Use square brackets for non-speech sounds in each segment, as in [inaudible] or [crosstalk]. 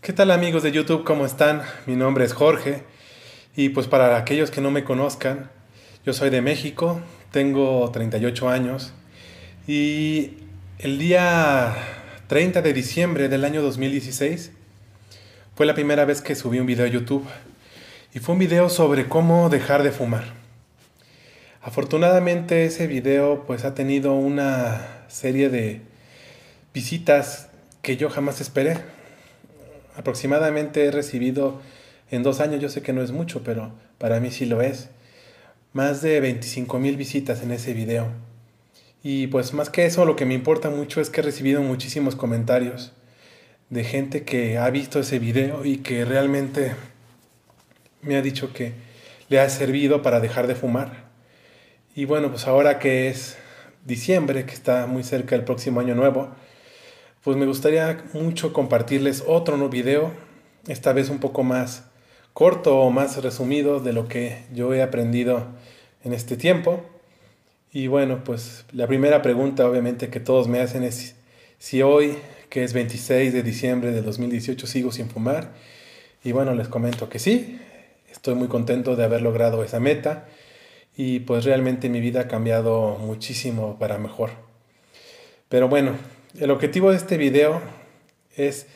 ¿Qué tal amigos de YouTube? ¿Cómo están? Mi nombre es Jorge y pues para aquellos que no me conozcan, yo soy de México, tengo 38 años y el día 30 de diciembre del año 2016 fue la primera vez que subí un video a YouTube y fue un video sobre cómo dejar de fumar. Afortunadamente ese video pues ha tenido una serie de visitas que yo jamás esperé. Aproximadamente he recibido en dos años, yo sé que no es mucho, pero para mí sí lo es, más de 25 mil visitas en ese video. Y pues más que eso, lo que me importa mucho es que he recibido muchísimos comentarios de gente que ha visto ese video y que realmente me ha dicho que le ha servido para dejar de fumar. Y bueno, pues ahora que es diciembre, que está muy cerca el próximo año nuevo, pues me gustaría mucho compartirles otro nuevo video, esta vez un poco más corto o más resumido de lo que yo he aprendido en este tiempo. Y bueno, pues la primera pregunta obviamente que todos me hacen es si hoy, que es 26 de diciembre de 2018, sigo sin fumar. Y bueno, les comento que sí, estoy muy contento de haber logrado esa meta y pues realmente mi vida ha cambiado muchísimo para mejor. Pero bueno, el objetivo de este video es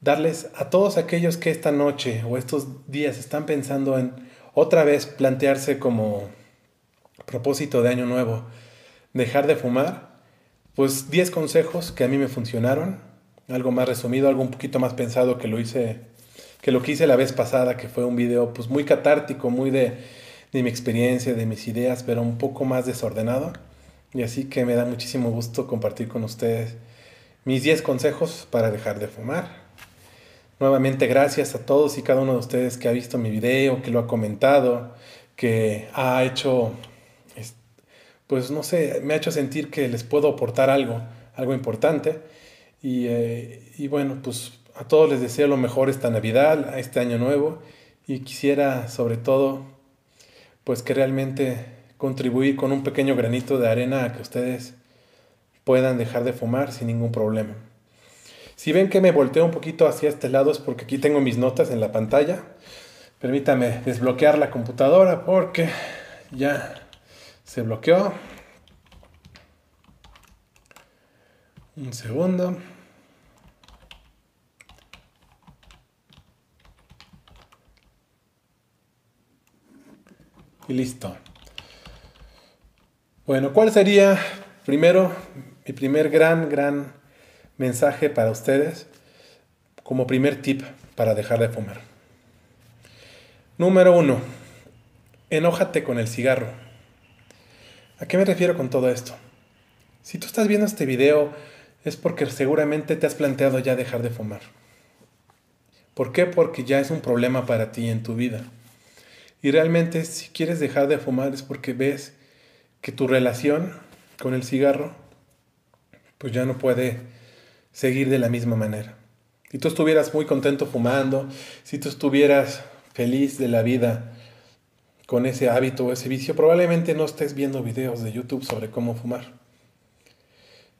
darles a todos aquellos que esta noche o estos días están pensando en otra vez plantearse como propósito de año nuevo dejar de fumar, pues 10 consejos que a mí me funcionaron, algo más resumido, algo un poquito más pensado que lo hice que lo que hice la vez pasada, que fue un video pues muy catártico, muy de, de mi experiencia, de mis ideas, pero un poco más desordenado. Y así que me da muchísimo gusto compartir con ustedes mis 10 consejos para dejar de fumar. Nuevamente gracias a todos y cada uno de ustedes que ha visto mi video, que lo ha comentado, que ha hecho, pues no sé, me ha hecho sentir que les puedo aportar algo, algo importante. Y, eh, y bueno, pues a todos les deseo lo mejor esta Navidad, este año nuevo. Y quisiera sobre todo, pues que realmente contribuir con un pequeño granito de arena a que ustedes puedan dejar de fumar sin ningún problema. Si ven que me volteo un poquito hacia este lado es porque aquí tengo mis notas en la pantalla. Permítame desbloquear la computadora porque ya se bloqueó. Un segundo. Y listo. Bueno, ¿cuál sería primero mi primer gran, gran mensaje para ustedes como primer tip para dejar de fumar. Número uno, enójate con el cigarro. ¿A qué me refiero con todo esto? Si tú estás viendo este video es porque seguramente te has planteado ya dejar de fumar. ¿Por qué? Porque ya es un problema para ti en tu vida. Y realmente si quieres dejar de fumar es porque ves que tu relación con el cigarro pues ya no puede seguir de la misma manera. Si tú estuvieras muy contento fumando, si tú estuvieras feliz de la vida con ese hábito o ese vicio, probablemente no estés viendo videos de YouTube sobre cómo fumar.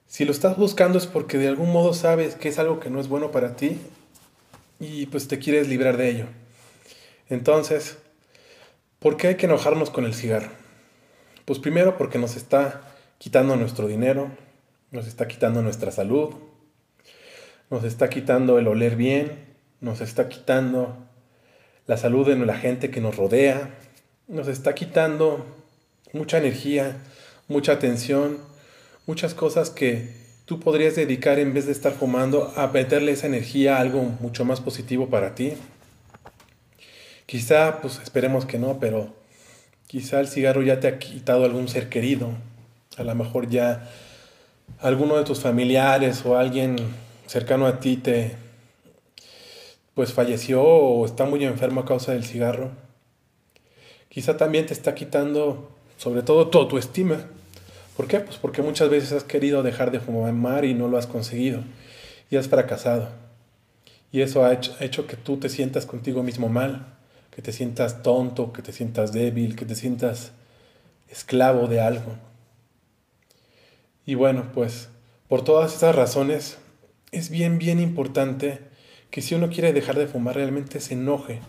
Si lo estás buscando es porque de algún modo sabes que es algo que no es bueno para ti y pues te quieres librar de ello. Entonces, ¿por qué hay que enojarnos con el cigarro? Pues primero porque nos está quitando nuestro dinero, nos está quitando nuestra salud, nos está quitando el oler bien, nos está quitando la salud de la gente que nos rodea, nos está quitando mucha energía, mucha atención, muchas cosas que tú podrías dedicar en vez de estar fumando a meterle esa energía a algo mucho más positivo para ti. Quizá, pues esperemos que no, pero quizá el cigarro ya te ha quitado algún ser querido, a lo mejor ya alguno de tus familiares o alguien cercano a ti te pues falleció o está muy enfermo a causa del cigarro. Quizá también te está quitando sobre todo tu autoestima. ¿Por qué? Pues porque muchas veces has querido dejar de fumar y no lo has conseguido y has fracasado. Y eso ha hecho, ha hecho que tú te sientas contigo mismo mal, que te sientas tonto, que te sientas débil, que te sientas esclavo de algo. Y bueno, pues por todas esas razones es bien, bien importante que si uno quiere dejar de fumar realmente se enoje.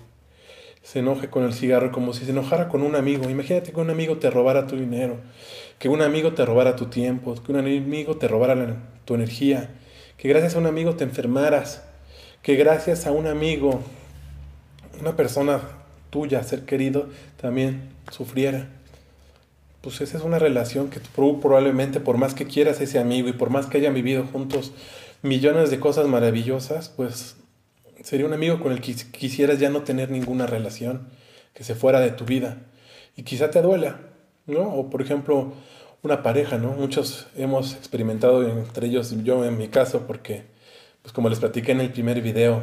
Se enoje con el cigarro como si se enojara con un amigo. Imagínate que un amigo te robara tu dinero, que un amigo te robara tu tiempo, que un amigo te robara tu energía, que gracias a un amigo te enfermaras, que gracias a un amigo, una persona tuya, ser querido, también sufriera. Pues esa es una relación que tú probablemente por más que quieras ese amigo y por más que hayan vivido juntos millones de cosas maravillosas, pues sería un amigo con el que quisieras ya no tener ninguna relación, que se fuera de tu vida. Y quizá te duela, ¿no? O por ejemplo, una pareja, ¿no? Muchos hemos experimentado, entre ellos yo en mi caso, porque, pues como les platiqué en el primer video,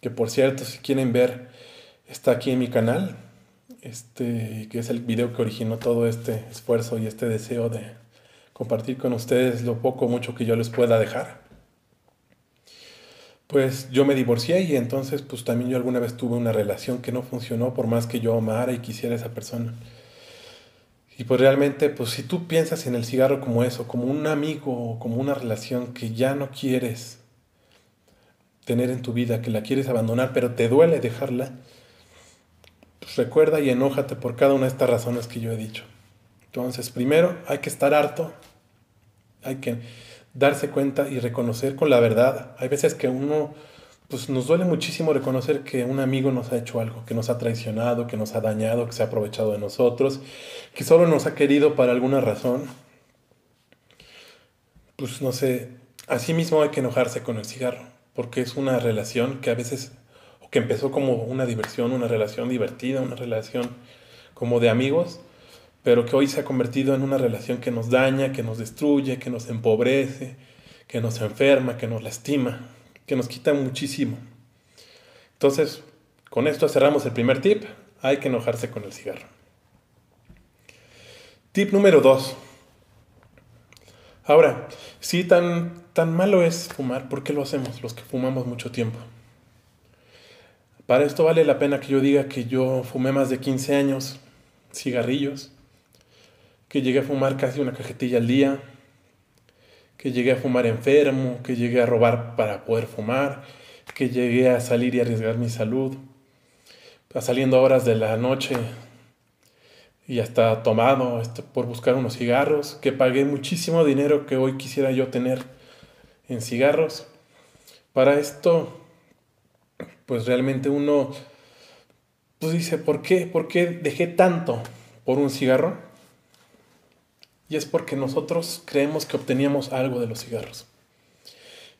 que por cierto, si quieren ver, está aquí en mi canal, este, que es el video que originó todo este esfuerzo y este deseo de compartir con ustedes lo poco o mucho que yo les pueda dejar. Pues yo me divorcié y entonces pues también yo alguna vez tuve una relación que no funcionó por más que yo amara y quisiera a esa persona. Y pues realmente, pues si tú piensas en el cigarro como eso, como un amigo, como una relación que ya no quieres tener en tu vida, que la quieres abandonar, pero te duele dejarla, recuerda y enójate por cada una de estas razones que yo he dicho. Entonces, primero hay que estar harto, hay que darse cuenta y reconocer con la verdad. Hay veces que uno pues nos duele muchísimo reconocer que un amigo nos ha hecho algo, que nos ha traicionado, que nos ha dañado, que se ha aprovechado de nosotros, que solo nos ha querido para alguna razón. Pues no sé, así mismo hay que enojarse con el cigarro, porque es una relación que a veces, que empezó como una diversión, una relación divertida, una relación como de amigos, pero que hoy se ha convertido en una relación que nos daña, que nos destruye, que nos empobrece, que nos enferma, que nos lastima que nos quita muchísimo. Entonces, con esto cerramos el primer tip. Hay que enojarse con el cigarro. Tip número 2. Ahora, si tan, tan malo es fumar, ¿por qué lo hacemos los que fumamos mucho tiempo? Para esto vale la pena que yo diga que yo fumé más de 15 años cigarrillos, que llegué a fumar casi una cajetilla al día, que llegué a fumar enfermo, que llegué a robar para poder fumar, que llegué a salir y arriesgar mi salud, a saliendo a horas de la noche y hasta tomado este, por buscar unos cigarros, que pagué muchísimo dinero que hoy quisiera yo tener en cigarros. Para esto, pues realmente uno pues dice, ¿por qué? ¿Por qué dejé tanto por un cigarro? Y es porque nosotros creemos que obteníamos algo de los cigarros.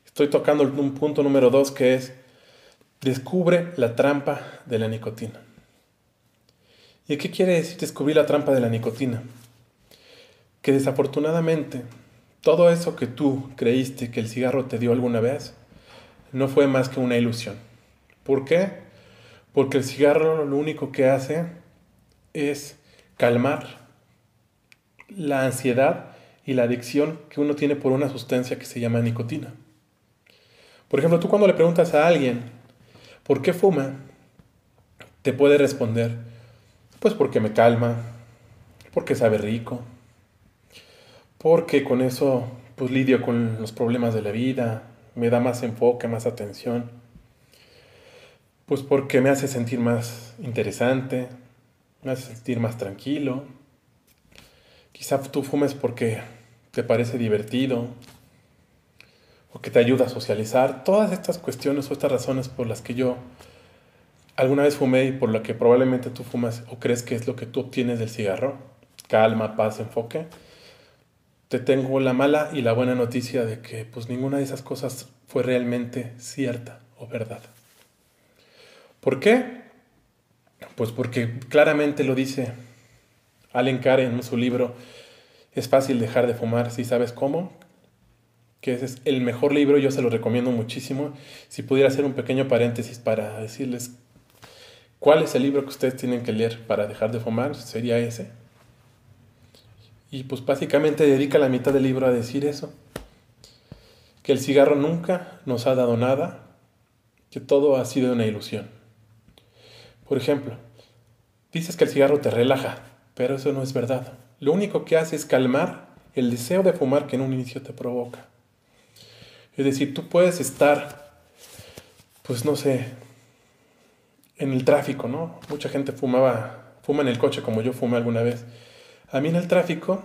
Estoy tocando un punto número dos que es, descubre la trampa de la nicotina. ¿Y qué quiere decir descubrir la trampa de la nicotina? Que desafortunadamente todo eso que tú creíste que el cigarro te dio alguna vez no fue más que una ilusión. ¿Por qué? Porque el cigarro lo único que hace es calmar la ansiedad y la adicción que uno tiene por una sustancia que se llama nicotina. Por ejemplo, tú cuando le preguntas a alguien, ¿por qué fuma? Te puede responder, pues porque me calma, porque sabe rico, porque con eso pues lidio con los problemas de la vida, me da más enfoque, más atención, pues porque me hace sentir más interesante, me hace sentir más tranquilo, Quizá tú fumes porque te parece divertido o que te ayuda a socializar. Todas estas cuestiones o estas razones por las que yo alguna vez fumé y por lo que probablemente tú fumas o crees que es lo que tú obtienes del cigarro, calma, paz, enfoque, te tengo la mala y la buena noticia de que pues ninguna de esas cosas fue realmente cierta o verdad. ¿Por qué? Pues porque claramente lo dice Allen Carr en su libro Es fácil dejar de fumar si sabes cómo, que ese es el mejor libro, yo se lo recomiendo muchísimo. Si pudiera hacer un pequeño paréntesis para decirles cuál es el libro que ustedes tienen que leer para dejar de fumar, sería ese. Y pues básicamente dedica la mitad del libro a decir eso, que el cigarro nunca nos ha dado nada, que todo ha sido una ilusión. Por ejemplo, dices que el cigarro te relaja, pero eso no es verdad. Lo único que hace es calmar el deseo de fumar que en un inicio te provoca. Es decir, tú puedes estar pues no sé, en el tráfico, ¿no? Mucha gente fumaba, fuma en el coche como yo fumé alguna vez. A mí en el tráfico,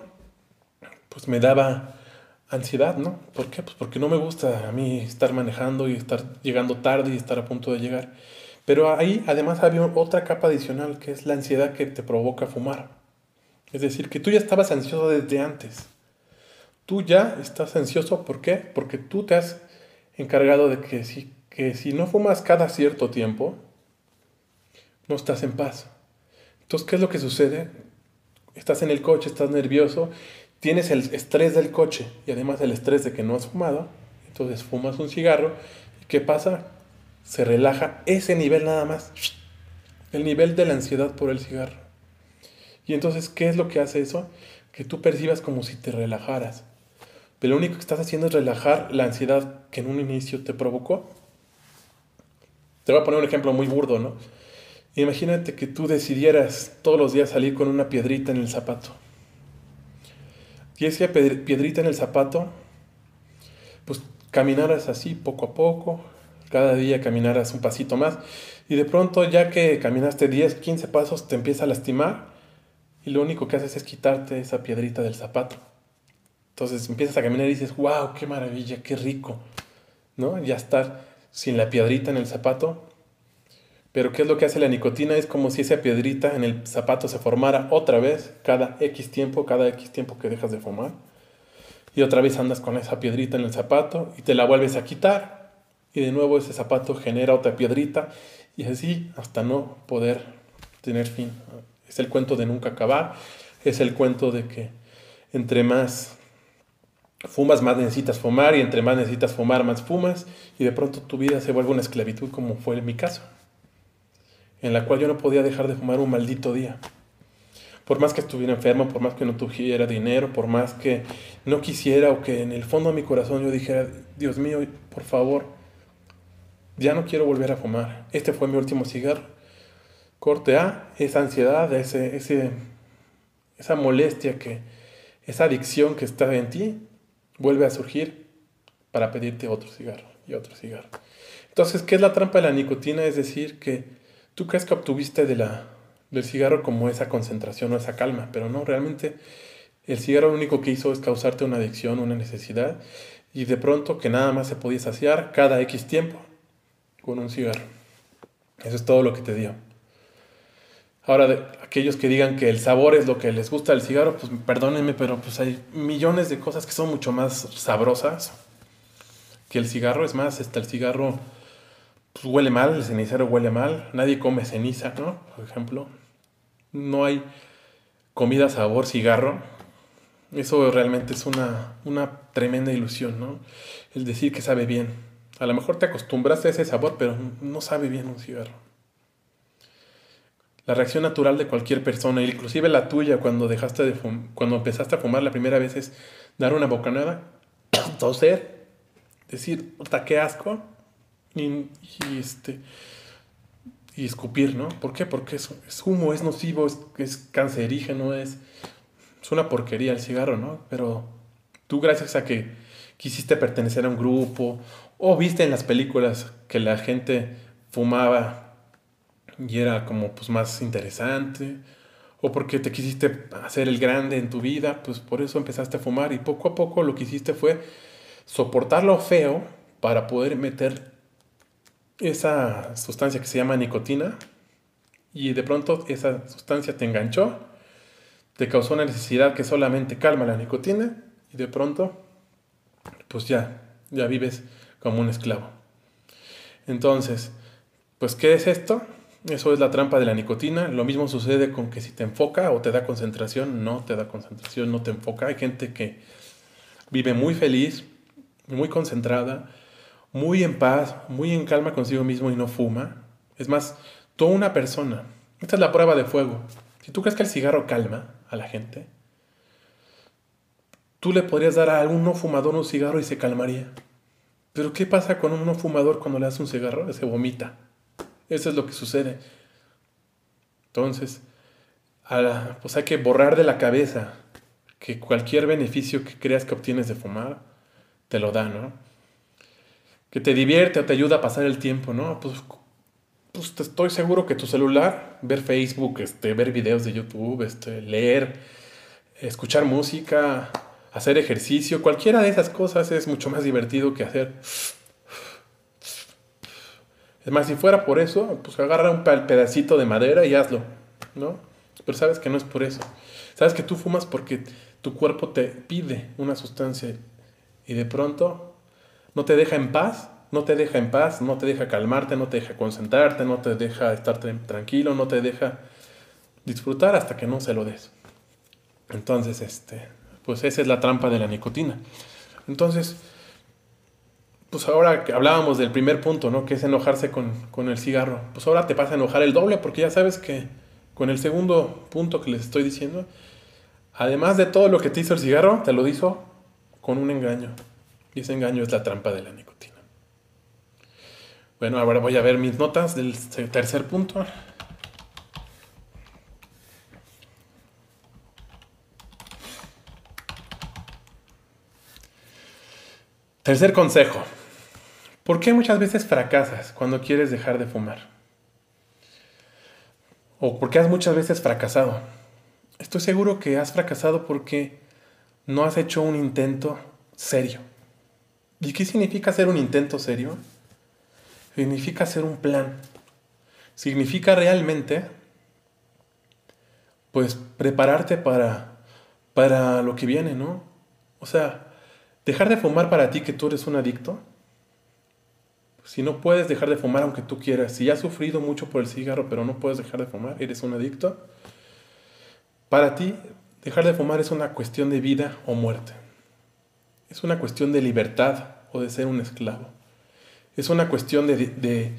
pues me daba ansiedad, ¿no? ¿Por qué? Pues porque no me gusta a mí estar manejando y estar llegando tarde y estar a punto de llegar. Pero ahí además había otra capa adicional que es la ansiedad que te provoca fumar. Es decir, que tú ya estabas ansioso desde antes. Tú ya estás ansioso, ¿por qué? Porque tú te has encargado de que si, que si no fumas cada cierto tiempo, no estás en paz. Entonces, ¿qué es lo que sucede? Estás en el coche, estás nervioso, tienes el estrés del coche y además el estrés de que no has fumado, entonces fumas un cigarro y ¿qué pasa? Se relaja ese nivel nada más, el nivel de la ansiedad por el cigarro. Y entonces, ¿qué es lo que hace eso? Que tú percibas como si te relajaras. Pero lo único que estás haciendo es relajar la ansiedad que en un inicio te provocó. Te voy a poner un ejemplo muy burdo, ¿no? Imagínate que tú decidieras todos los días salir con una piedrita en el zapato. Y esa piedrita en el zapato, pues caminaras así poco a poco, cada día caminaras un pasito más, y de pronto ya que caminaste 10, 15 pasos te empieza a lastimar, y lo único que haces es quitarte esa piedrita del zapato. Entonces empiezas a caminar y dices, wow, qué maravilla, qué rico, ¿no? Ya estar sin la piedrita en el zapato pero ¿qué es lo que hace la nicotina? Es como si esa piedrita en el zapato se formara otra vez cada X tiempo, cada X tiempo que dejas de fumar. Y otra vez andas con esa piedrita en el zapato y te la vuelves a quitar. Y de nuevo ese zapato genera otra piedrita y así hasta no poder tener fin. Es el cuento de nunca acabar. Es el cuento de que entre más fumas, más necesitas fumar y entre más necesitas fumar, más fumas. Y de pronto tu vida se vuelve una esclavitud como fue en mi caso en la cual yo no podía dejar de fumar un maldito día. Por más que estuviera enfermo, por más que no tuviera dinero, por más que no quisiera o que en el fondo de mi corazón yo dijera, Dios mío, por favor, ya no quiero volver a fumar. Este fue mi último cigarro. Corte A, esa ansiedad, ese, ese, esa molestia, que, esa adicción que está en ti, vuelve a surgir para pedirte otro cigarro y otro cigarro. Entonces, ¿qué es la trampa de la nicotina? Es decir, que tú crees que obtuviste de la, del cigarro como esa concentración o esa calma, pero no, realmente el cigarro lo único que hizo es causarte una adicción, una necesidad, y de pronto que nada más se podía saciar cada X tiempo con un cigarro. Eso es todo lo que te dio. Ahora, aquellos que digan que el sabor es lo que les gusta del cigarro, pues perdónenme, pero pues hay millones de cosas que son mucho más sabrosas que el cigarro. Es más, está el cigarro pues huele mal, el cenicero huele mal, nadie come ceniza, ¿no? Por ejemplo, no hay comida sabor cigarro. Eso realmente es una, una tremenda ilusión, ¿no? El decir que sabe bien. A lo mejor te acostumbraste a ese sabor, pero no sabe bien un cigarro. La reacción natural de cualquier persona, inclusive la tuya cuando dejaste de cuando empezaste a fumar la primera vez es dar una bocanada, [coughs] toser, decir, qué asco, y, este, y escupir, ¿no? ¿Por qué? Porque es, es humo, es nocivo, es, es cancerígeno, es, es una porquería el cigarro, ¿no? Pero tú gracias a que quisiste pertenecer a un grupo o viste en las películas que la gente fumaba y era como pues más interesante o porque te quisiste hacer el grande en tu vida, pues por eso empezaste a fumar y poco a poco lo que hiciste fue soportar lo feo para poder meter esa sustancia que se llama nicotina y de pronto esa sustancia te enganchó, te causó una necesidad que solamente calma la nicotina y de pronto pues ya, ya vives como un esclavo. Entonces, pues ¿qué es esto? Eso es la trampa de la nicotina. Lo mismo sucede con que si te enfoca o te da concentración, no te da concentración, no te enfoca. Hay gente que vive muy feliz, muy concentrada, muy en paz, muy en calma consigo mismo y no fuma. Es más, toda una persona. Esta es la prueba de fuego. Si tú crees que el cigarro calma a la gente, tú le podrías dar a algún no fumador un cigarro y se calmaría. Pero ¿qué pasa con un no fumador cuando le das un cigarro? Se vomita. Eso es lo que sucede. Entonces, pues hay que borrar de la cabeza que cualquier beneficio que creas que obtienes de fumar, te lo da, ¿no? que te divierte o te ayuda a pasar el tiempo, ¿no? Pues, pues estoy seguro que tu celular, ver Facebook, este, ver videos de YouTube, este, leer, escuchar música, hacer ejercicio, cualquiera de esas cosas es mucho más divertido que hacer. Es más, si fuera por eso, pues agarra un pedacito de madera y hazlo, ¿no? Pero sabes que no es por eso. Sabes que tú fumas porque tu cuerpo te pide una sustancia y de pronto no te deja en paz, no te deja en paz, no te deja calmarte, no te deja concentrarte, no te deja estar tranquilo, no te deja disfrutar hasta que no se lo des. Entonces, este, pues esa es la trampa de la nicotina. Entonces, pues ahora que hablábamos del primer punto, ¿no? Que es enojarse con, con, el cigarro. Pues ahora te pasa a enojar el doble porque ya sabes que con el segundo punto que les estoy diciendo, además de todo lo que te hizo el cigarro, te lo hizo con un engaño. Y ese engaño es la trampa de la nicotina. Bueno, ahora voy a ver mis notas del tercer punto. Tercer consejo. ¿Por qué muchas veces fracasas cuando quieres dejar de fumar? ¿O por qué has muchas veces fracasado? Estoy seguro que has fracasado porque no has hecho un intento serio. ¿Y qué significa hacer un intento serio? Significa hacer un plan. Significa realmente, pues, prepararte para, para lo que viene, ¿no? O sea, Dejar de fumar para ti que tú eres un adicto. Si no puedes dejar de fumar aunque tú quieras, si has sufrido mucho por el cigarro pero no puedes dejar de fumar, eres un adicto. Para ti, dejar de fumar es una cuestión de vida o muerte. Es una cuestión de libertad o de ser un esclavo. Es una cuestión de,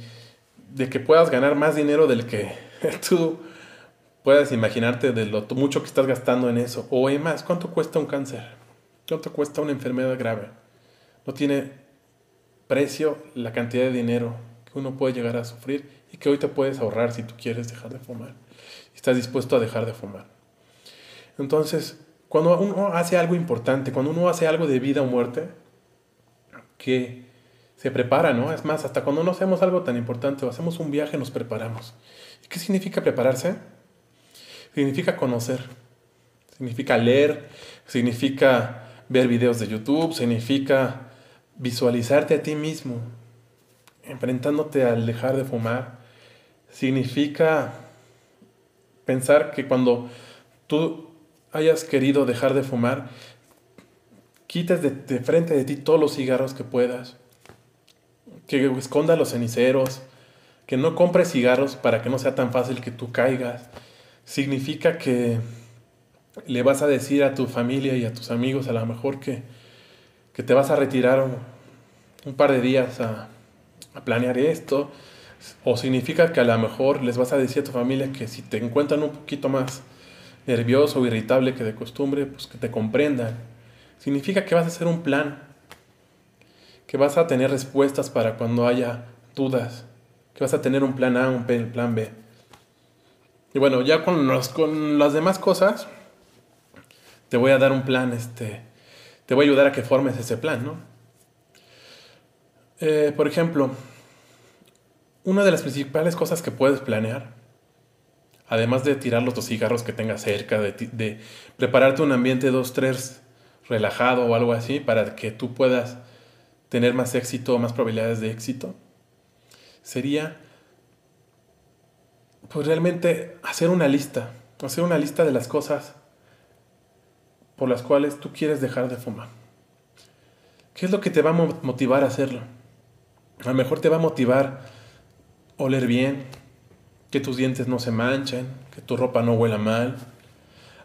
de, que puedas ganar más dinero del que [laughs] tú puedas imaginarte de lo mucho que estás gastando en eso. O más, ¿cuánto cuesta un cáncer? ¿Cuánto cuesta una enfermedad grave? No tiene precio la cantidad de dinero que uno puede llegar a sufrir y que hoy te puedes ahorrar si tú quieres dejar de fumar. Estás dispuesto a dejar de fumar. Entonces, cuando uno hace algo importante, cuando uno hace algo de vida o muerte, que se prepara, ¿no? Es más, hasta cuando no hacemos algo tan importante o hacemos un viaje, nos preparamos. ¿Y qué significa prepararse? Significa conocer, significa leer, significa ver videos de YouTube, significa visualizarte a ti mismo, enfrentándote al dejar de fumar. Significa pensar que cuando tú hayas querido dejar de fumar, quites de, frente de ti todos los cigarros que puedas, que escondas los ceniceros, que no compres cigarros para que no sea tan fácil que tú caigas. Significa que le vas a decir a tu familia y a tus amigos a lo mejor que, que te vas a retirar un, par de días a, a, planear esto, o significa que a lo mejor les vas a decir a tu familia que si te encuentran un poquito más nervioso o irritable que de costumbre, pues que te comprendan. Significa que vas a hacer un plan, que vas a tener respuestas para cuando haya dudas, que vas a tener un plan A, un plan B. Y bueno, ya con, los, con las demás cosas, te voy a dar un plan, este, te voy a ayudar a que formes ese plan, ¿no? Eh, por ejemplo, una de las principales cosas que puedes planear, además de tirar los dos cigarros que tengas cerca, de, de prepararte un ambiente 2, 3 relajado o algo así para que tú puedas tener más éxito más probabilidades de éxito, sería pues realmente hacer una lista, hacer una lista de las cosas por las cuales tú quieres dejar de fumar. ¿Qué es lo que te va a motivar a hacerlo? A lo mejor te va a motivar oler bien, que tus dientes no se manchen, que tu ropa no huela mal.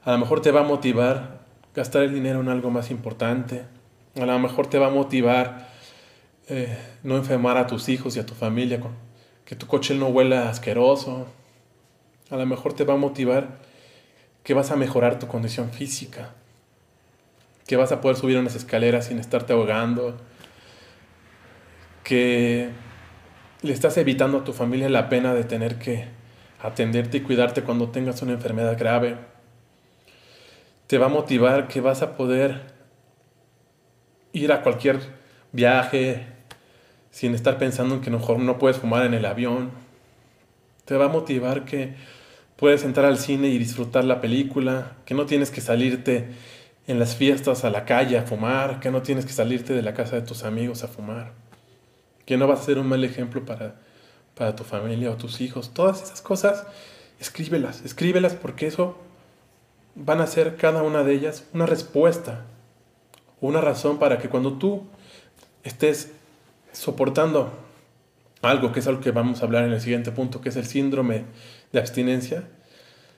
A lo mejor te va a motivar gastar el dinero en algo más importante. A lo mejor te va a motivar eh, no enfermar a tus hijos y a tu familia, que tu coche no huela asqueroso. A lo mejor te va a motivar que vas a mejorar tu condición física que vas a poder subir unas escaleras sin estarte ahogando, que le estás evitando a tu familia la pena de tener que atenderte y cuidarte cuando tengas una enfermedad grave. Te va a motivar que vas a poder ir a cualquier viaje sin estar pensando en que mejor no puedes fumar en el avión. Te va a motivar que puedes entrar al cine y disfrutar la película, que no tienes que salirte en las fiestas a la calle a fumar, que no tienes que salirte de la casa de tus amigos a fumar, que no vas a ser un mal ejemplo para, para tu familia o tus hijos. Todas esas cosas, escríbelas, escríbelas porque eso van a ser cada una de ellas una respuesta, una razón para que cuando tú estés soportando algo, que es algo que vamos a hablar en el siguiente punto, que es el síndrome de abstinencia,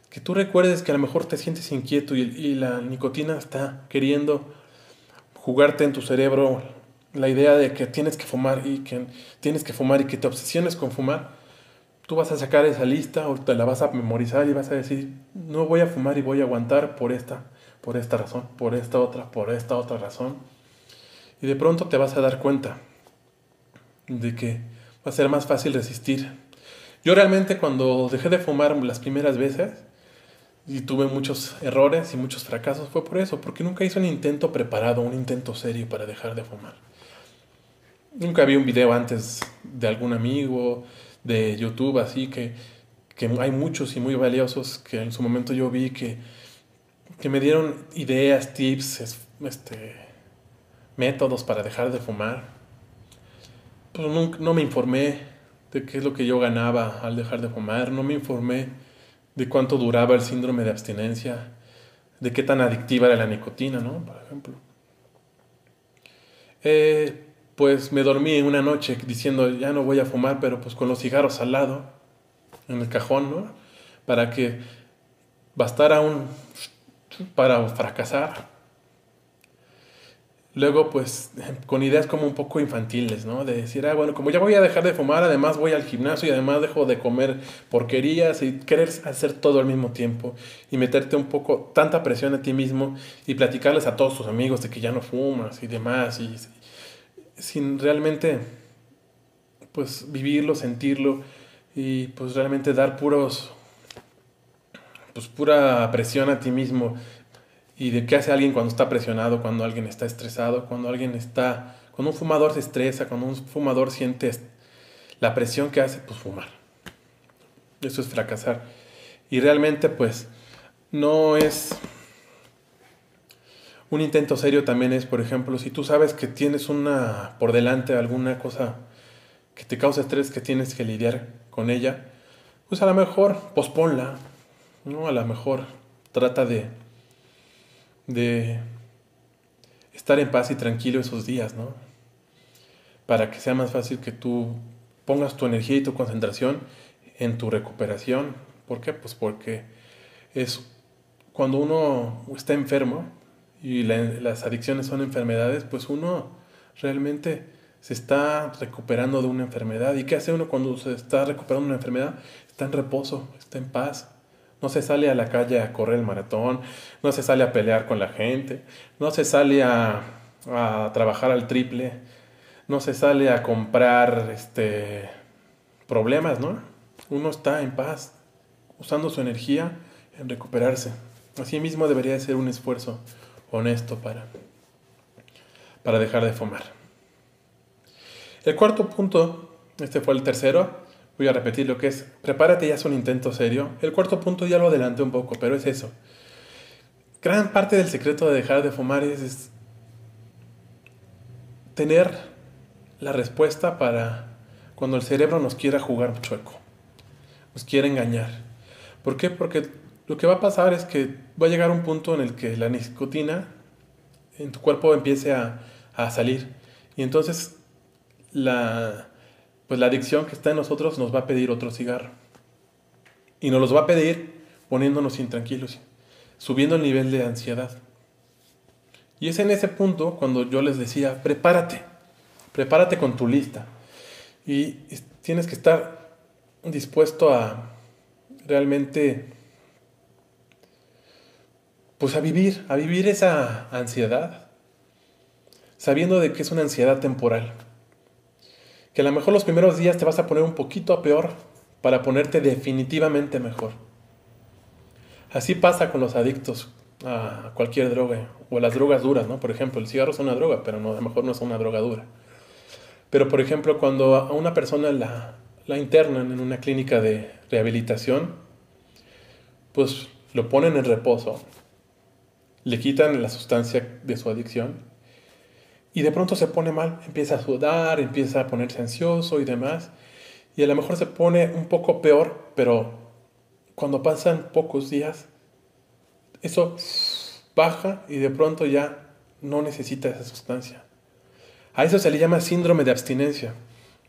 que tú recuerdes que a lo mejor te sientes inquieto y, la nicotina está queriendo jugarte en tu cerebro la idea de que tienes que fumar y que tienes que fumar y que te obsesiones con fumar, tú vas a sacar esa lista o te la vas a memorizar y vas a decir, no voy a fumar y voy a aguantar por esta, por esta razón, por esta otra, por esta otra razón. Y de pronto te vas a dar cuenta de que va a ser más fácil resistir. Yo realmente cuando dejé de fumar las primeras veces y tuve muchos errores y muchos fracasos fue por eso, porque nunca hice un intento preparado, un intento serio para dejar de fumar. Nunca vi un video antes de algún amigo de YouTube así que, que hay muchos y muy valiosos que en su momento yo vi que, que me dieron ideas, tips, este, métodos para dejar de fumar pero pues, no, me informé de qué es lo que yo ganaba al dejar de fumar, no me informé de cuánto duraba el síndrome de abstinencia, de qué tan adictiva era la nicotina, ¿no? Por ejemplo. Eh, pues me dormí una noche diciendo, ya no voy a fumar, pero pues con los cigarros al lado, en el cajón, ¿no? Para que bastara un... para fracasar. Luego, pues, [laughs] con ideas como un poco infantiles, ¿no? De decir, ah, bueno, como ya voy a dejar de fumar, además voy al gimnasio y además dejo de comer porquerías y querer hacer todo al mismo tiempo y meterte un poco tanta presión a ti mismo y platicarles a todos tus amigos de que ya no fumas y demás y sin realmente, pues, vivirlo, sentirlo y pues realmente dar puros, pues, pura presión a ti mismo y de qué hace alguien cuando está presionado, cuando alguien está estresado, cuando alguien está, cuando un fumador se estresa, cuando un fumador siente la presión que hace, pues fumar. Eso es fracasar. Y realmente pues no es un intento serio también es, por ejemplo, si tú sabes que tienes una por delante alguna cosa que te causa estrés, que tienes que lidiar con ella, pues a lo mejor posponla, ¿no? A lo mejor trata de de estar en paz y tranquilo esos días, ¿no? Para que sea más fácil que tú pongas tu energía y tu concentración en tu recuperación. ¿Por qué? Pues porque es cuando uno está enfermo y las adicciones son enfermedades, pues uno realmente se está recuperando de una enfermedad. ¿Y qué hace uno cuando se está recuperando de una enfermedad? Está en reposo, está en paz, no se sale a la calle a correr el maratón, no se sale a pelear con la gente, no se sale a, trabajar al triple, no se sale a comprar este, problemas, ¿no? Uno está en paz, usando su energía en recuperarse. Así mismo debería ser un esfuerzo honesto para, para dejar de fumar. El cuarto punto, este fue el tercero, Voy a repetir lo que es, prepárate ya es un intento serio. El cuarto punto ya lo adelanté un poco, pero es eso. Gran parte del secreto de dejar de fumar es, tener la respuesta para cuando el cerebro nos quiera jugar chueco, nos quiere engañar. ¿Por qué? Porque lo que va a pasar es que va a llegar un punto en el que la nicotina en tu cuerpo empiece a, a salir. Y entonces la, pues la adicción que está en nosotros nos va a pedir otro cigarro. Y nos los va a pedir poniéndonos intranquilos, subiendo el nivel de ansiedad. Y es en ese punto cuando yo les decía, prepárate, prepárate con tu lista. Y tienes que estar dispuesto a realmente, pues a vivir, a vivir esa ansiedad, sabiendo de que es una ansiedad temporal que a lo mejor los primeros días te vas a poner un poquito a peor para ponerte definitivamente mejor. Así pasa con los adictos a cualquier droga o las drogas duras, ¿no? Por ejemplo, el cigarro es una droga, pero no, a lo mejor no es una droga dura. Pero, por ejemplo, cuando a una persona la, la internan en una clínica de rehabilitación, pues lo ponen en reposo, le quitan la sustancia de su adicción y de pronto se pone mal, empieza a sudar, empieza a ponerse ansioso y demás, y a lo mejor se pone un poco peor, pero cuando pasan pocos días, eso baja y de pronto ya no necesita esa sustancia. A eso se le llama síndrome de abstinencia.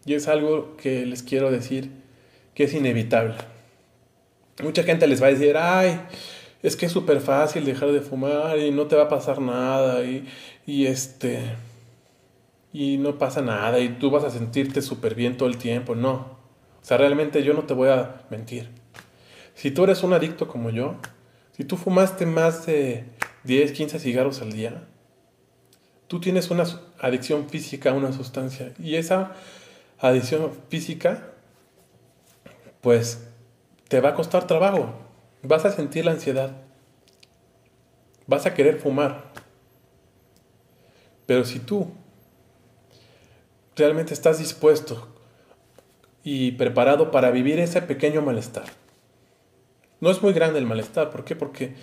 Y es algo que les quiero decir que es inevitable. Mucha gente les va a decir, ay, es que es súper fácil dejar de fumar y no te va a pasar nada y, y este y no pasa nada y tú vas a sentirte súper bien todo el tiempo. No. O sea, realmente yo no te voy a mentir. Si tú eres un adicto como yo, si tú fumaste más de 10, 15 cigarros al día, tú tienes una adicción física a una sustancia y esa adicción física, pues te va a costar trabajo. Vas a sentir la ansiedad. Vas a querer fumar. Pero si tú realmente estás dispuesto y preparado para vivir ese pequeño malestar, no es muy grande el malestar. ¿Por qué? Porque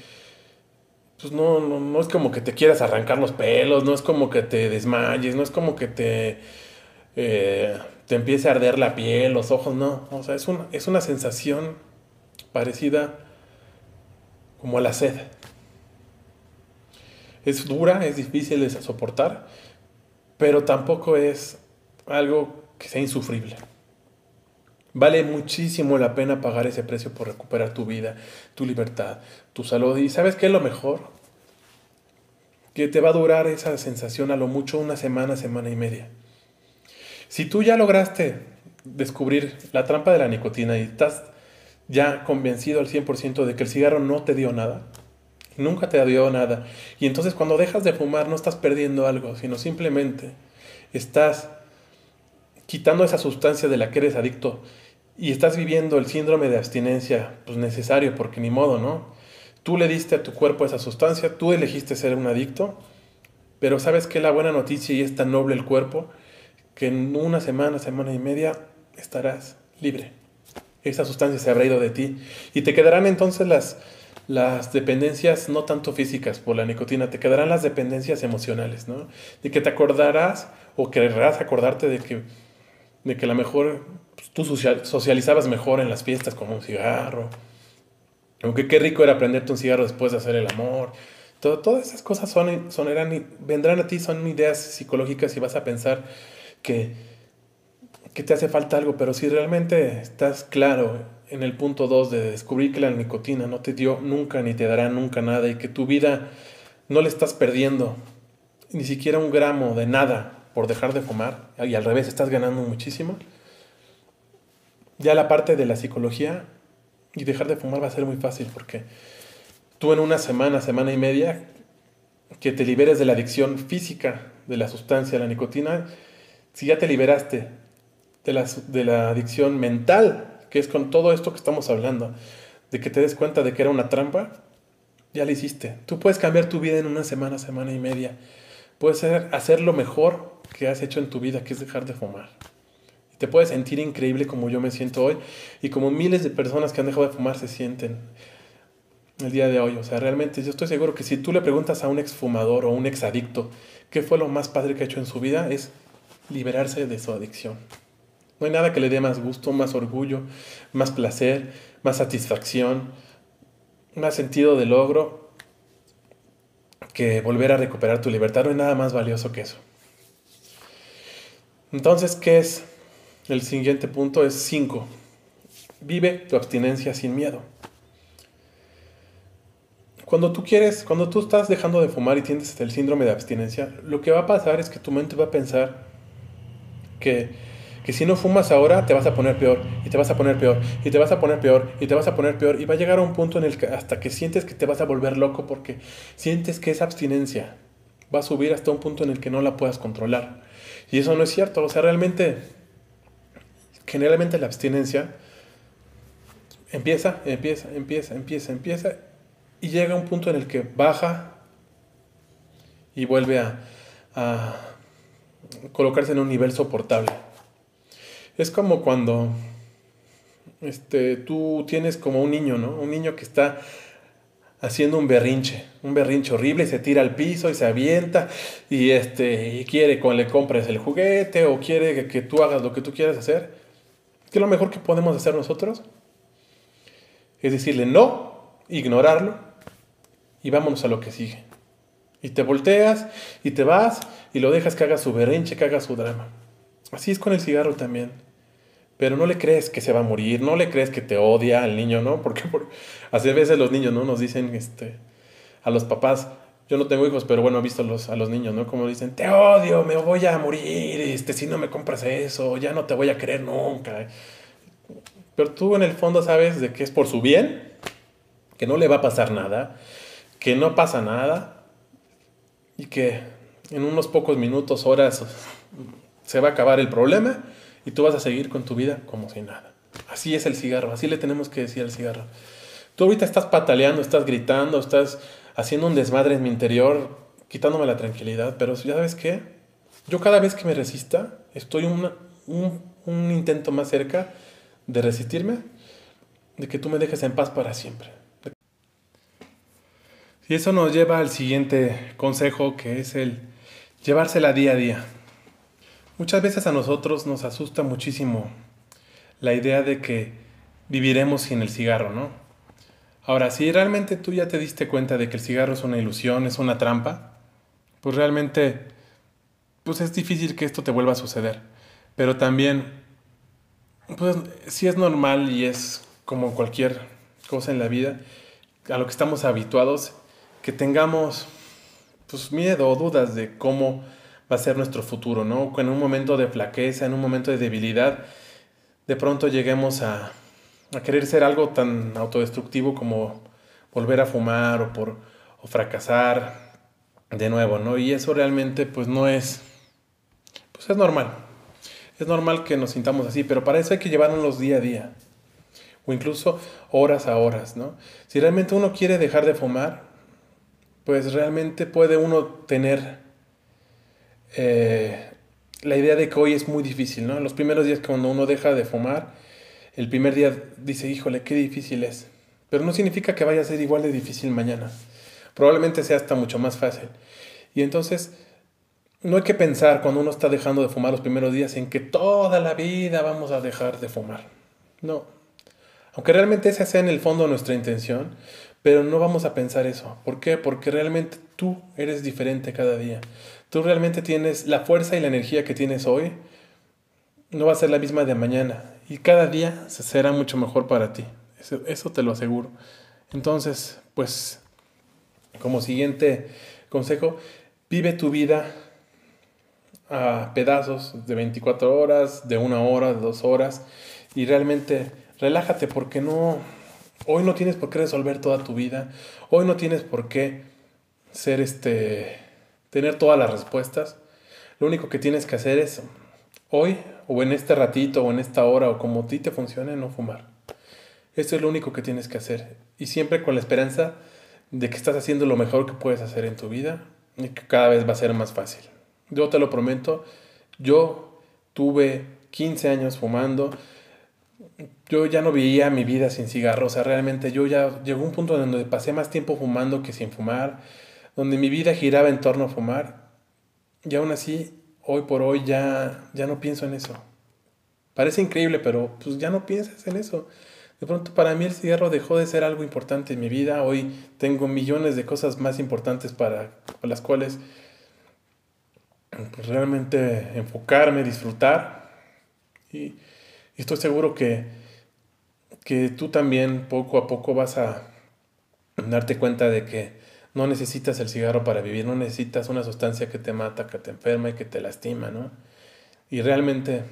pues no, no, no es como que te quieras arrancar los pelos, no es como que te desmayes, no es como que te eh, te empiece a arder la piel, los ojos, no. O sea, es una, es una sensación parecida como a la sed. Es dura, es difícil de soportar, pero tampoco es algo que sea insufrible. Vale muchísimo la pena pagar ese precio por recuperar tu vida, tu libertad, tu salud. ¿Y sabes qué es lo mejor? Que te va a durar esa sensación a lo mucho una semana, semana y media. Si tú ya lograste descubrir la trampa de la nicotina y estás ya convencido al 100% de que el cigarro no te dio nada, nunca te dio nada, y entonces cuando dejas de fumar no estás perdiendo algo, sino simplemente estás quitando esa sustancia de la que eres adicto y estás viviendo el síndrome de abstinencia pues necesario porque ni modo, ¿no? Tú le diste a tu cuerpo esa sustancia, tú elegiste ser un adicto, pero sabes que la buena noticia y es tan noble el cuerpo que en una semana, semana y media estarás libre. Esa sustancia se habrá ido de ti. Y te quedarán entonces las, las dependencias no tanto físicas por la nicotina, te quedarán las dependencias emocionales, ¿no? De que te acordarás o querrás acordarte de que, de que a lo mejor pues, tú socializabas mejor en las fiestas con un cigarro. Aunque qué rico era prenderte un cigarro después de hacer el amor. Todo, todas esas cosas son, son, vendrán a ti, son ideas psicológicas y vas a pensar que, que te hace falta algo, pero si realmente estás claro en el punto 2 de descubrir que la nicotina no te dio nunca ni te dará nunca nada y que tu vida no le estás perdiendo ni siquiera un gramo de nada por dejar de fumar y al revés estás ganando muchísimo, ya la parte de la psicología y dejar de fumar va a ser muy fácil porque tú en una semana, semana y media, que te liberes de la adicción física de la sustancia, la nicotina, si ya te liberaste de la, de la adicción mental, que es con todo esto que estamos hablando, de que te des cuenta de que era una trampa, ya lo hiciste. Tú puedes cambiar tu vida en una semana, semana y media. Puedes hacer lo mejor que has hecho en tu vida, que es dejar de fumar. Te puedes sentir increíble como yo me siento hoy y como miles de personas que han dejado de fumar se sienten el día de hoy. O sea, realmente yo estoy seguro que si tú le preguntas a un exfumador o un exadicto qué fue lo más padre que ha hecho en su vida, es liberarse de su adicción. No hay nada que le dé más gusto, más orgullo, más placer, más satisfacción, más sentido de logro que volver a recuperar tu libertad. No hay nada más valioso que eso. Entonces, ¿qué es? El siguiente punto es 5. Vive tu abstinencia sin miedo. Cuando tú quieres, cuando tú estás dejando de fumar y tienes el síndrome de abstinencia, lo que va a pasar es que tu mente va a pensar que, si no fumas ahora te vas a poner peor, y te vas a poner peor, y te vas a poner peor, y te vas a poner peor, y va a llegar a un punto en el que hasta que sientes que te vas a volver loco porque sientes que esa abstinencia va a subir hasta un punto en el que no la puedas controlar. Y eso no es cierto, o sea, realmente, generalmente la abstinencia empieza, empieza, empieza, empieza, empieza, y llega a un punto en el que baja y vuelve a colocarse en un nivel soportable. Es como cuando este, tú tienes como un niño, ¿no? Un niño que está haciendo un berrinche, un berrinche horrible y se tira al piso y se avienta y, este, y quiere que le compres el juguete o quiere que, que tú hagas lo que tú quieras hacer. ¿Qué es lo mejor que podemos hacer nosotros? Es decirle no, ignorarlo y vámonos a lo que sigue. Y te volteas y te vas y lo dejas que haga su berrinche, que haga su drama. Así es con el cigarro también. Pero no le crees que se va a morir, no le crees que te odia al niño, ¿no? [laughs] Porque por, hace veces los niños, ¿no? Nos dicen este, a los papás, yo no tengo hijos, pero bueno, he visto a los, a los niños, ¿no? Como dicen, te odio, me voy a morir, este, si no me compras eso, ya no te voy a querer nunca. Pero tú en el fondo sabes de que es por su bien, que no le va a pasar nada, que no pasa nada y que en unos pocos minutos, horas, se va a acabar el problema y tú vas a seguir con tu vida como si nada. Así es el cigarro, así le tenemos que decir al cigarro. Tú ahorita estás pataleando, estás gritando, estás haciendo un desmadre en mi interior, quitándome la tranquilidad, pero ya sabes qué, yo cada vez que me resista, estoy un, un intento más cerca de resistirme, de que tú me dejes en paz para siempre. Y eso nos lleva al siguiente consejo, que es el llevársela día a día. Muchas veces a nosotros nos asusta muchísimo la idea de que viviremos sin el cigarro, ¿no? Ahora, si realmente tú ya te diste cuenta de que el cigarro es una ilusión, es una trampa, pues realmente pues es difícil que esto te vuelva a suceder. Pero también, pues sí es normal y es como cualquier cosa en la vida, a lo que estamos habituados, que tengamos pues miedo o dudas de cómo va a ser nuestro futuro, ¿no? En un momento de flaqueza, en un momento de debilidad, de pronto lleguemos a, a querer ser algo tan autodestructivo como volver a fumar o, por, o fracasar de nuevo, ¿no? Y eso realmente pues no es, pues es normal. Es normal que nos sintamos así, pero para eso hay que llevarnos día a día o incluso horas a horas, ¿no? Si realmente uno quiere dejar de fumar, pues realmente puede uno tener eh, la idea de que hoy es muy difícil, ¿no? Los primeros días cuando uno deja de fumar, el primer día dice, híjole, qué difícil es. Pero no significa que vaya a ser igual de difícil mañana. Probablemente sea hasta mucho más fácil. Y entonces, no hay que pensar cuando uno está dejando de fumar los primeros días en que toda la vida vamos a dejar de fumar. No. Aunque realmente esa sea en el fondo nuestra intención, pero no vamos a pensar eso. ¿Por qué? Porque realmente tú eres diferente cada día tú realmente tienes la fuerza y la energía que tienes hoy, no va a ser la misma de mañana. Y cada día será mucho mejor para ti. Eso, te lo aseguro. Entonces, pues, como siguiente consejo, vive tu vida a pedazos de 24 horas, de una hora, de dos horas, y realmente relájate porque no, hoy no tienes por qué resolver toda tu vida, hoy no tienes por qué ser este tener todas las respuestas. Lo único que tienes que hacer es hoy o en este ratito o en esta hora o como a ti te funcione no fumar. Esto es lo único que tienes que hacer. Y siempre con la esperanza de que estás haciendo lo mejor que puedes hacer en tu vida y que cada vez va a ser más fácil. Yo te lo prometo, yo tuve 15 años fumando, yo ya no veía mi vida sin cigarro, o sea, realmente yo ya llegó un punto en donde pasé más tiempo fumando que sin fumar, donde mi vida giraba en torno a fumar, y aún así, hoy por hoy ya, ya no pienso en eso. Parece increíble, pero pues ya no piensas en eso. De pronto para mí el cigarro dejó de ser algo importante en mi vida. Hoy tengo millones de cosas más importantes para, las cuales pues, realmente enfocarme, disfrutar. Y, y, estoy seguro que, que tú también poco a poco vas a darte cuenta de que no necesitas el cigarro para vivir, no necesitas una sustancia que te mata, que te enferma y que te lastima, ¿no? Y realmente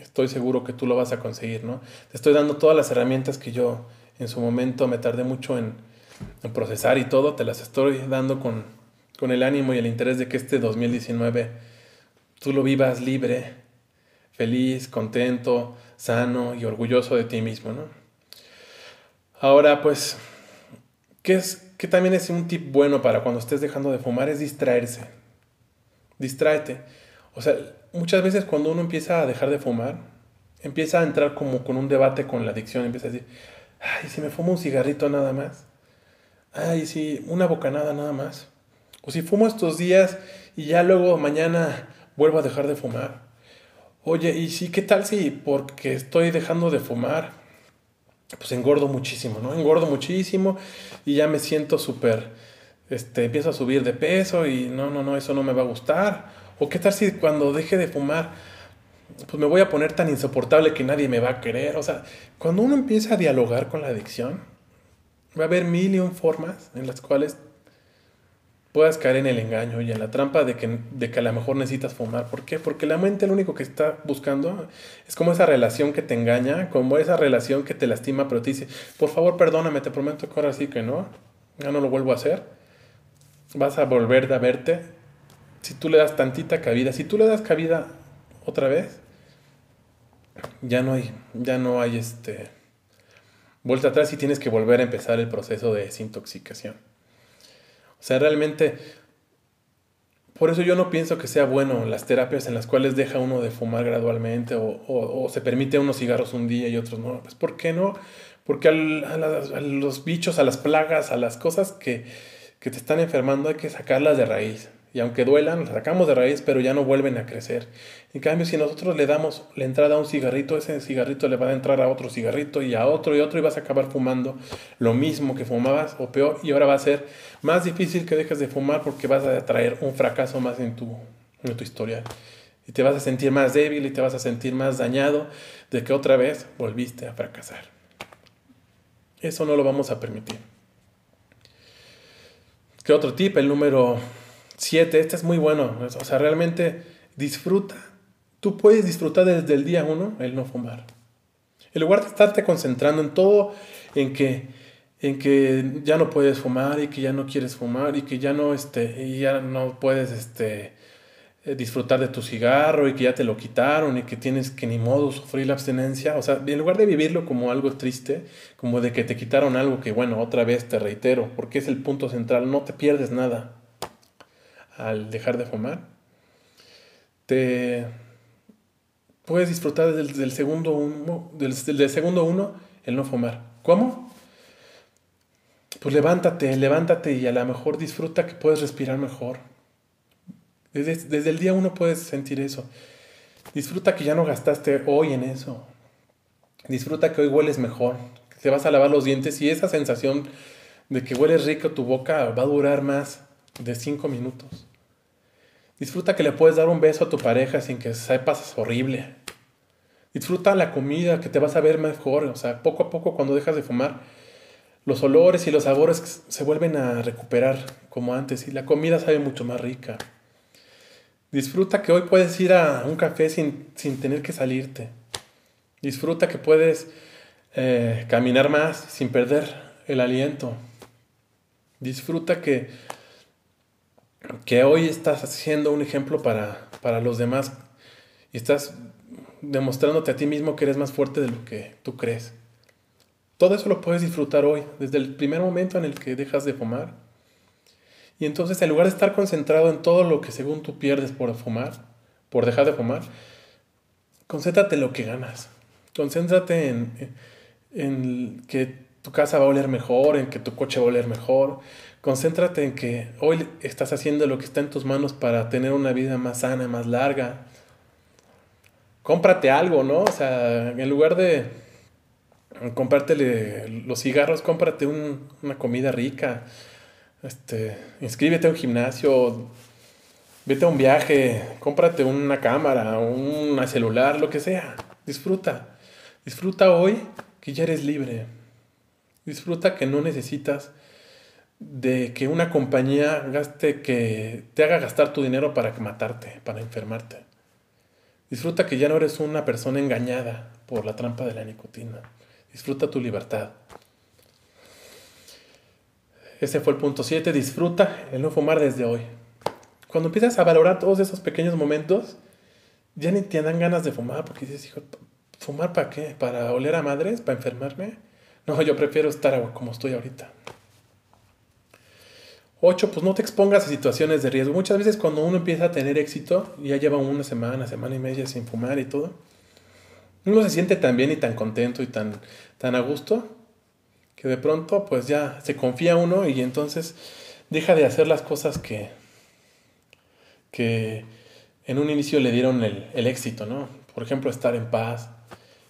estoy seguro que tú lo vas a conseguir, ¿no? Te estoy dando todas las herramientas que yo en su momento me tardé mucho en, procesar y todo, te las estoy dando con, con el ánimo y el interés de que este 2019 tú lo vivas libre, feliz, contento, sano y orgulloso de ti mismo, ¿no? Ahora, pues, ¿qué es, que también es un tip bueno para cuando estés dejando de fumar, es distraerse. Distráete. O sea, muchas veces cuando uno empieza a dejar de fumar, empieza a entrar como con un debate con la adicción, empieza a decir, ay, si me fumo un cigarrito nada más, ay, si una bocanada nada más, o si fumo estos días y ya luego mañana vuelvo a dejar de fumar. Oye, y sí, ¿qué tal si porque estoy dejando de fumar, pues engordo muchísimo, ¿no? Engordo muchísimo y ya me siento súper, este, empiezo a subir de peso y no, no, no, eso no me va a gustar. O qué tal si cuando deje de fumar, pues me voy a poner tan insoportable que nadie me va a querer. O sea, cuando uno empieza a dialogar con la adicción, va a haber mil y un formas en las cuales puedas caer en el engaño y en la trampa de que, de que a lo mejor necesitas fumar. ¿Por qué? Porque la mente lo único que está buscando es como esa relación que te engaña, como esa relación que te lastima, pero te dice, por favor perdóname, te prometo que ahora sí que no, ya no lo vuelvo a hacer. Vas a volver a verte. Si tú le das tantita cabida, si tú le das cabida otra vez, ya no hay, ya no hay este vuelta atrás y tienes que volver a empezar el proceso de desintoxicación. O sea, realmente, por eso yo no pienso que sea bueno las terapias en las cuales deja uno de fumar gradualmente o, se permite unos cigarros un día y otros no. Pues ¿por qué no? Porque a, los bichos, a las plagas, a las cosas que, que te están enfermando hay que sacarlas de raíz. Y aunque duelan, sacamos de raíz, pero ya no vuelven a crecer. En cambio, si nosotros le damos la entrada a un cigarrito, ese cigarrito le va a entrar a otro cigarrito y a otro y otro y vas a acabar fumando lo mismo que fumabas o peor. Y ahora va a ser más difícil que dejes de fumar porque vas a traer un fracaso más en tu, en tu historial. Y te vas a sentir más débil y te vas a sentir más dañado de que otra vez volviste a fracasar. Eso no lo vamos a permitir. ¿Qué otro tip? El número 7, este es muy bueno. O sea, realmente disfruta. Tú puedes disfrutar desde el día 1 el no fumar. En lugar de estarte concentrando en todo, en que, en que ya no puedes fumar y que ya no quieres fumar y que ya no, este, y ya no puedes este, eh, disfrutar de tu cigarro y que ya te lo quitaron y que tienes que ni modo sufrir la abstinencia. O sea, en lugar de vivirlo como algo triste, como de que te quitaron algo que, bueno, otra vez te reitero, porque es el punto central, no te pierdes nada al dejar de fumar, te puedes disfrutar del, segundo uno, del, segundo uno el no fumar. ¿Cómo? Pues levántate, levántate y a lo mejor disfruta que puedes respirar mejor. Desde, desde el día uno puedes sentir eso. Disfruta que ya no gastaste hoy en eso. Disfruta que hoy hueles mejor, te vas a lavar los dientes y esa sensación de que hueles rico tu boca va a durar más de cinco minutos. Disfruta que le puedes dar un beso a tu pareja sin que sepas horrible. Disfruta la comida, que te vas a ver mejor. O sea, poco a poco cuando dejas de fumar, los olores y los sabores se vuelven a recuperar como antes y la comida sabe mucho más rica. Disfruta que hoy puedes ir a un café sin, sin tener que salirte. Disfruta que puedes eh, caminar más sin perder el aliento. Disfruta que que hoy estás siendo un ejemplo para, para los demás y estás demostrándote a ti mismo que eres más fuerte de lo que tú crees. Todo eso lo puedes disfrutar hoy, desde el primer momento en el que dejas de fumar. Y entonces, en lugar de estar concentrado en todo lo que según tú pierdes por fumar, por dejar de fumar, concéntrate en lo que ganas. Concéntrate en, en que tu casa va a oler mejor, en que tu coche va a oler mejor, Concéntrate en que hoy estás haciendo lo que está en tus manos para tener una vida más sana, más larga. Cómprate algo, ¿no? O sea, en lugar de comprártele los cigarros, cómprate una comida rica. Este, inscríbete a un gimnasio, vete a un viaje, cómprate una cámara, un celular, lo que sea. Disfruta. Disfruta hoy que ya eres libre. Disfruta que no necesitas de que una compañía gaste que te haga gastar tu dinero para matarte, para enfermarte. Disfruta que ya no eres una persona engañada por la trampa de la nicotina. Disfruta tu libertad. Ese fue el punto 7. Disfruta el no fumar desde hoy. Cuando empiezas a valorar todos esos pequeños momentos, ya ni te dan ganas de fumar porque dices, hijo, ¿fumar para qué? ¿Para oler a madres? ¿Para enfermarme? No, yo prefiero estar como estoy ahorita. Ocho, pues no te expongas a situaciones de riesgo. Muchas veces cuando uno empieza a tener éxito, ya lleva una semana, semana y media sin fumar y todo, uno se siente tan bien y tan contento y tan, tan a gusto, que de pronto pues ya se confía uno y entonces deja de hacer las cosas que, que en un inicio le dieron el, el éxito, ¿no? Por ejemplo, estar en paz,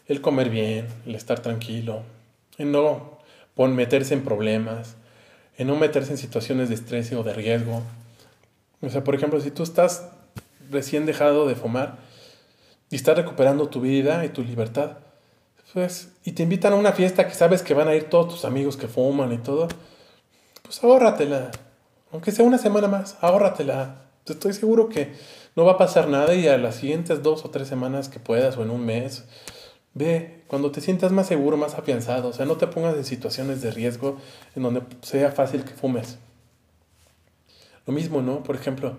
el comer bien, el estar tranquilo, el no meterse en problemas, en no meterse en situaciones de estrés o de riesgo. O sea, por ejemplo, si tú estás recién dejado de fumar y estás recuperando tu vida y tu libertad, pues, y te invitan a una fiesta que sabes que van a ir todos tus amigos que fuman y todo, pues ahórratela. Aunque sea una semana más, ahórratela. Estoy seguro que no va a pasar nada y a las siguientes dos o tres semanas que puedas o en un mes, ve, cuando te sientas más seguro, más afianzado, o sea, no te pongas en situaciones de riesgo en donde sea fácil que fumes. Lo mismo, ¿no? Por ejemplo,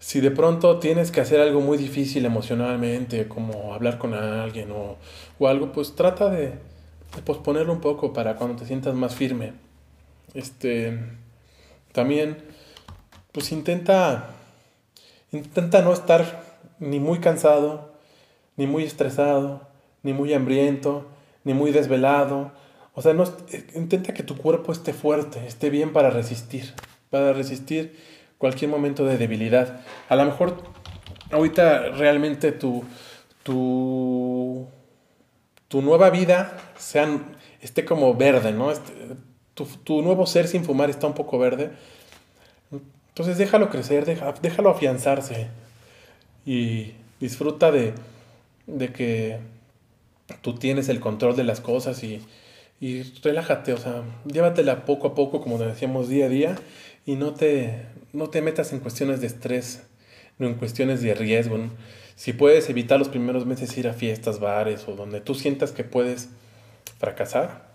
si de pronto tienes que hacer algo muy difícil emocionalmente, como hablar con alguien o, o algo, pues trata de, posponerlo un poco para cuando te sientas más firme. Este, también, pues intenta, intenta no estar ni muy cansado, ni muy estresado, ni muy hambriento, ni muy desvelado. O sea, no, intenta que tu cuerpo esté fuerte, esté bien para resistir, para resistir cualquier momento de debilidad. A lo mejor ahorita realmente tu, tu, tu nueva vida sean, esté como verde, ¿no? Este, tu, tu, nuevo ser sin fumar está un poco verde. Entonces déjalo crecer, déjalo afianzarse y disfruta de, de que tú tienes el control de las cosas y, y relájate, o sea, llévatela poco a poco, como decíamos, día a día y no te, no te metas en cuestiones de estrés, no en cuestiones de riesgo. Si puedes evitar los primeros meses ir a fiestas, bares o donde tú sientas que puedes fracasar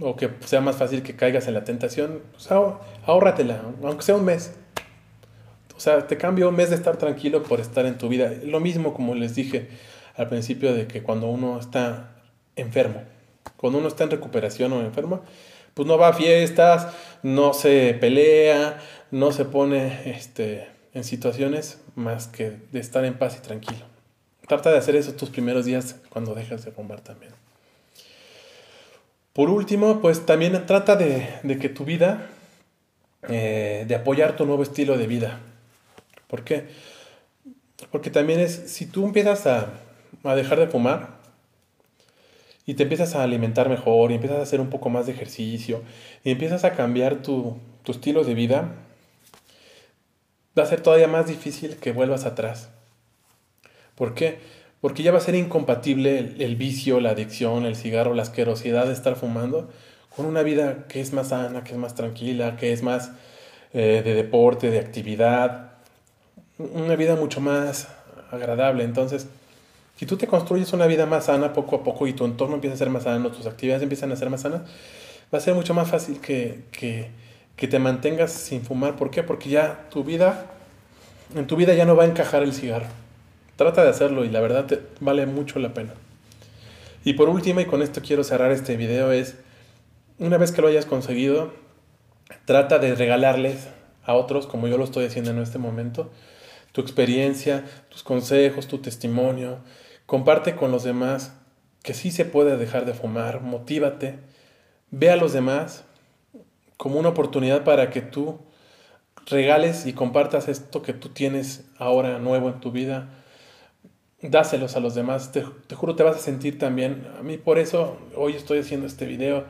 o que sea más fácil que caigas en la tentación, pues ahórratela, aunque sea un mes. O sea, te cambio un mes de estar tranquilo por estar en tu vida. Lo mismo como les dije al principio de que cuando uno está enfermo, cuando uno está en recuperación o enfermo, pues no va a fiestas, no se pelea, no se pone este, en situaciones más que de estar en paz y tranquilo. Trata de hacer eso tus primeros días cuando dejas de fumar también. Por último, pues también trata de, de que tu vida, eh, de apoyar tu nuevo estilo de vida. ¿Por qué? Porque también es, si tú empiezas a, a dejar de fumar, y te empiezas a alimentar mejor y empiezas a hacer un poco más de ejercicio y empiezas a cambiar tu, tu estilo de vida, va a ser todavía más difícil que vuelvas atrás. ¿Por qué? Porque ya va a ser incompatible el, vicio, la adicción, el cigarro, la asquerosidad de estar fumando con una vida que es más sana, que es más tranquila, que es más eh, de deporte, de actividad, una vida mucho más agradable. Entonces, si tú te construyes una vida más sana poco a poco y tu entorno empieza a ser más sano, tus actividades empiezan a ser más sanas, va a ser mucho más fácil que, que, que te mantengas sin fumar. ¿Por qué? Porque ya tu vida, en tu vida ya no va a encajar el cigarro. Trata de hacerlo y la verdad vale mucho la pena. Y por último, y con esto quiero cerrar este video, es, una vez que lo hayas conseguido, trata de regalarles a otros, como yo lo estoy haciendo en este momento, tu experiencia, tus consejos, tu testimonio, Comparte con los demás que sí se puede dejar de fumar, motívate, ve a los demás como una oportunidad para que tú regales y compartas esto que tú tienes ahora nuevo en tu vida. Dáselos a los demás, te, te juro te vas a sentir también. A mí por eso hoy estoy haciendo este video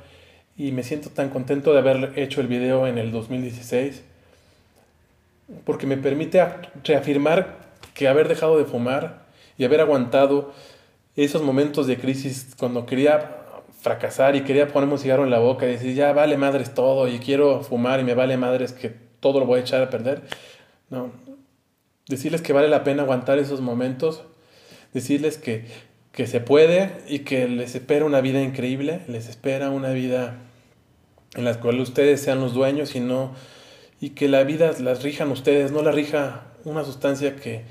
y me siento tan contento de haber hecho el video en el 2016 porque me permite reafirmar que haber dejado de fumar y haber aguantado esos momentos de crisis cuando quería fracasar y quería ponerme un cigarro en la boca y decir, ya vale madres todo y quiero fumar y me vale madres que todo lo voy a echar a perder. No. Decirles que vale la pena aguantar esos momentos, decirles que, que se puede y que les espera una vida increíble, les espera una vida en la cual ustedes sean los dueños y no y que la vida las rijan ustedes, no la rija una sustancia que,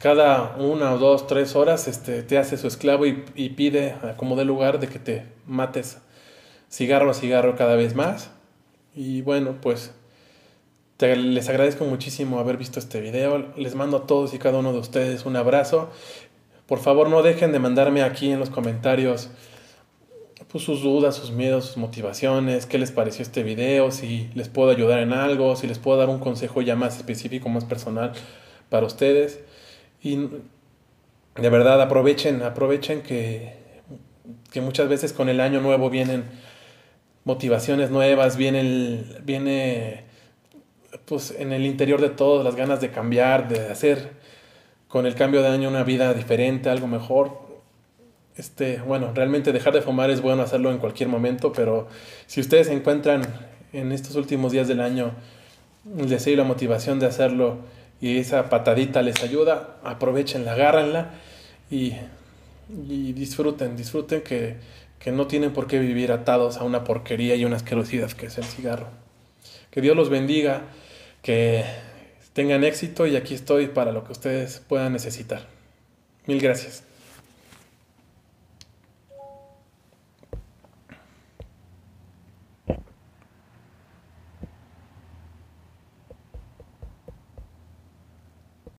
cada una o dos, tres horas este, te hace su esclavo y, pide como de lugar de que te mates cigarro a cigarro cada vez más. Y bueno, pues les agradezco muchísimo haber visto este video. Les mando a todos y cada uno de ustedes un abrazo. Por favor, no dejen de mandarme aquí en los comentarios pues, sus dudas, sus miedos, sus motivaciones, qué les pareció este video, si les puedo ayudar en algo, si les puedo dar un consejo ya más específico, más personal para ustedes. Y de verdad aprovechen, aprovechen que, que muchas veces con el año nuevo vienen motivaciones nuevas, viene, viene pues en el interior de todos las ganas de cambiar, de hacer con el cambio de año una vida diferente, algo mejor. Este, bueno, realmente dejar de fumar es bueno hacerlo en cualquier momento, pero si ustedes encuentran en estos últimos días del año el deseo y la motivación de hacerlo y esa patadita les ayuda, aprovechenla, agárrenla y, y disfruten, disfruten que, que no tienen por qué vivir atados a una porquería y unas querosidas que es el cigarro. Que Dios los bendiga, que tengan éxito y aquí estoy para lo que ustedes puedan necesitar. Mil gracias.